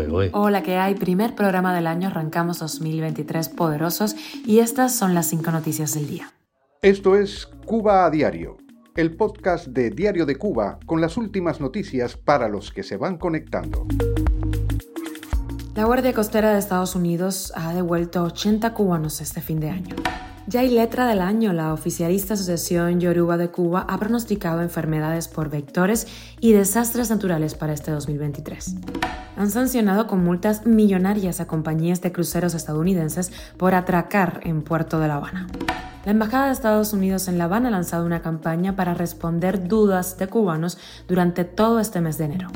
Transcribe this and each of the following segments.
¿eh? Hola, ¿qué hay? Primer programa del año, arrancamos 2023 poderosos y estas son las cinco noticias del día. Esto es Cuba a Diario, el podcast de Diario de Cuba con las últimas noticias para los que se van conectando. La Guardia Costera de Estados Unidos ha devuelto a 80 cubanos este fin de año. Ya hay letra del año, la oficialista Asociación Yoruba de Cuba ha pronosticado enfermedades por vectores y desastres naturales para este 2023. Han sancionado con multas millonarias a compañías de cruceros estadounidenses por atracar en Puerto de La Habana. La Embajada de Estados Unidos en La Habana ha lanzado una campaña para responder dudas de cubanos durante todo este mes de enero.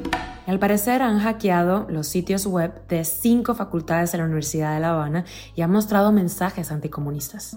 Al parecer han hackeado los sitios web de cinco facultades de la Universidad de La Habana y han mostrado mensajes anticomunistas.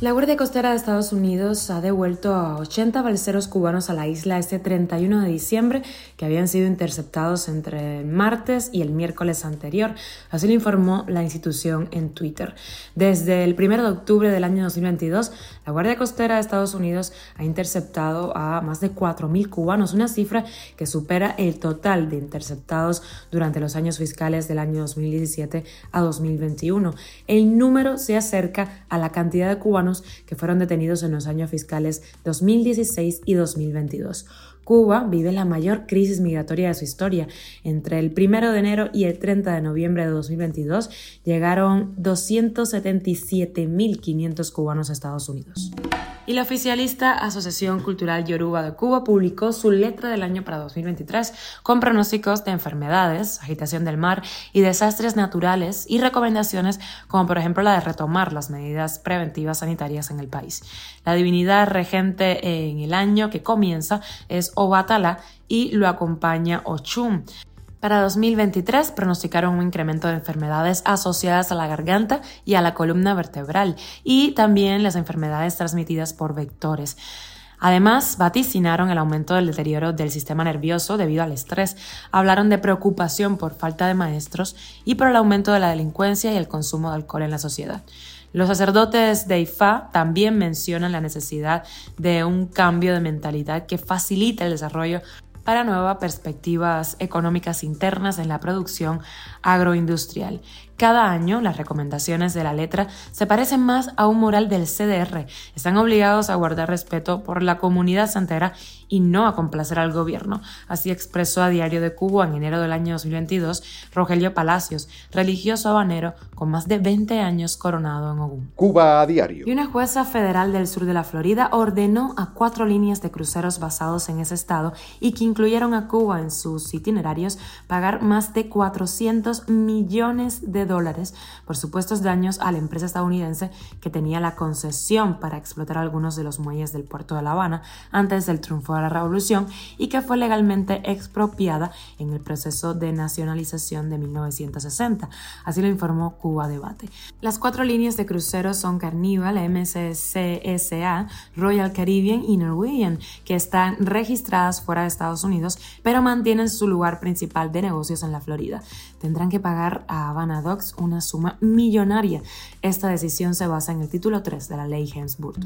La Guardia Costera de Estados Unidos ha devuelto a 80 balseros cubanos a la isla este 31 de diciembre que habían sido interceptados entre el martes y el miércoles anterior. Así lo informó la institución en Twitter. Desde el 1 de octubre del año 2022, la Guardia Costera de Estados Unidos ha interceptado a más de 4.000 cubanos, una cifra que supera el total de interceptados durante los años fiscales del año 2017 a 2021. El número se acerca a la cantidad de cubanos que fueron detenidos en los años fiscales 2016 y 2022. Cuba vive la mayor crisis migratoria de su historia. Entre el 1 de enero y el 30 de noviembre de 2022 llegaron 277.500 cubanos a Estados Unidos y la oficialista Asociación Cultural Yoruba de Cuba publicó su letra del año para 2023 con pronósticos de enfermedades, agitación del mar y desastres naturales y recomendaciones como por ejemplo la de retomar las medidas preventivas sanitarias en el país. La divinidad regente en el año que comienza es Obatala y lo acompaña Ochum. Para 2023 pronosticaron un incremento de enfermedades asociadas a la garganta y a la columna vertebral y también las enfermedades transmitidas por vectores. Además, vaticinaron el aumento del deterioro del sistema nervioso debido al estrés. Hablaron de preocupación por falta de maestros y por el aumento de la delincuencia y el consumo de alcohol en la sociedad. Los sacerdotes de Ifá también mencionan la necesidad de un cambio de mentalidad que facilite el desarrollo para nuevas perspectivas económicas internas en la producción agroindustrial. Cada año las recomendaciones de la letra se parecen más a un mural del CDR. Están obligados a guardar respeto por la comunidad santera y no a complacer al gobierno. Así expresó a Diario de Cuba en enero del año 2022 Rogelio Palacios, religioso habanero con más de 20 años coronado en Ogún. Cuba a Diario. Y una jueza federal del sur de la Florida ordenó a cuatro líneas de cruceros basados en ese estado y que incluyeron a Cuba en sus itinerarios pagar más de 400 millones de dólares por supuestos daños a la empresa estadounidense que tenía la concesión para explotar algunos de los muelles del puerto de La Habana antes del triunfo de la revolución y que fue legalmente expropiada en el proceso de nacionalización de 1960. Así lo informó Cuba Debate. Las cuatro líneas de cruceros son Carnival, MSCSA, Royal Caribbean y Norwegian, que están registradas fuera de Estados Unidos, pero mantienen su lugar principal de negocios en la Florida. Tendrán que pagar a Havana una suma millonaria. Esta decisión se basa en el título 3 de la ley Hensburg.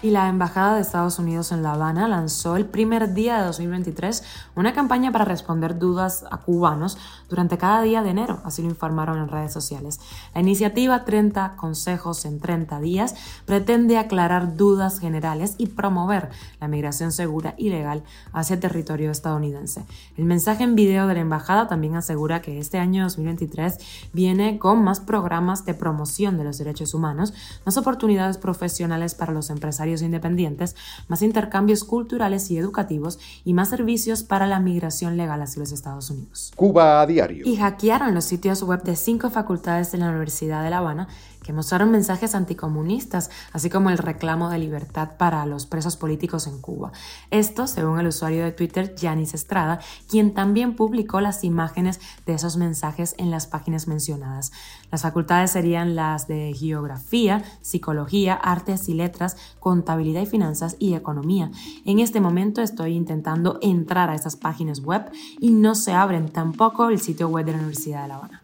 Y la Embajada de Estados Unidos en La Habana lanzó el primer día de 2023 una campaña para responder dudas a cubanos durante cada día de enero, así lo informaron en redes sociales. La iniciativa 30 Consejos en 30 días pretende aclarar dudas generales y promover la migración segura y legal hacia el territorio estadounidense. El mensaje en video de la embajada también asegura que este año 2023 viene con más programas de promoción de los derechos humanos, más oportunidades profesionales para los empresarios independientes, más intercambios culturales y educativos y más servicios para la migración legal hacia los Estados Unidos. Cuba a diario. Y hackearon los sitios web de cinco facultades de la Universidad de La Habana que mostraron mensajes anticomunistas, así como el reclamo de libertad para los presos políticos en Cuba. Esto, según el usuario de Twitter Yanis Estrada, quien también publicó las imágenes de esos mensajes en las páginas mencionadas. Las facultades serían las de geografía, psicología, artes y letras, contabilidad y finanzas y economía. En este momento estoy intentando entrar a esas páginas web y no se abren tampoco el sitio web de la Universidad de La Habana.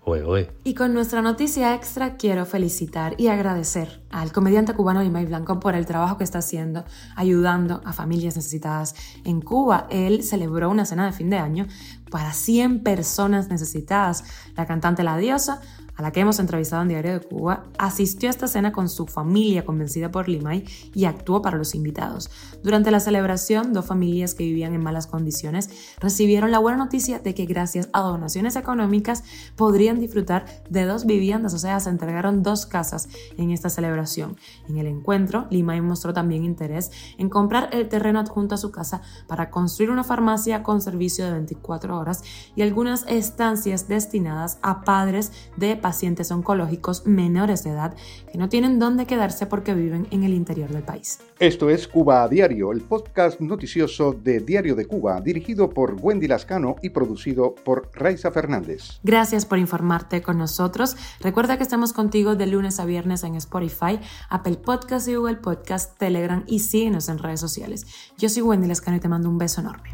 Y con nuestra noticia extra quiero felicitar y agradecer al comediante cubano Limay Blanco por el trabajo que está haciendo ayudando a familias necesitadas en Cuba. Él celebró una cena de fin de año para 100 personas necesitadas. La cantante La Diosa a la que hemos entrevistado en Diario de Cuba, asistió a esta cena con su familia convencida por Limay y actuó para los invitados. Durante la celebración, dos familias que vivían en malas condiciones recibieron la buena noticia de que gracias a donaciones económicas podrían disfrutar de dos viviendas, o sea, se entregaron dos casas en esta celebración. En el encuentro, Limay mostró también interés en comprar el terreno adjunto a su casa para construir una farmacia con servicio de 24 horas y algunas estancias destinadas a padres de pacientes pacientes oncológicos menores de edad que no tienen dónde quedarse porque viven en el interior del país. Esto es Cuba a Diario, el podcast noticioso de Diario de Cuba, dirigido por Wendy Lascano y producido por Raiza Fernández. Gracias por informarte con nosotros. Recuerda que estamos contigo de lunes a viernes en Spotify, Apple Podcast y Google Podcast, Telegram y síguenos en redes sociales. Yo soy Wendy Lascano y te mando un beso enorme.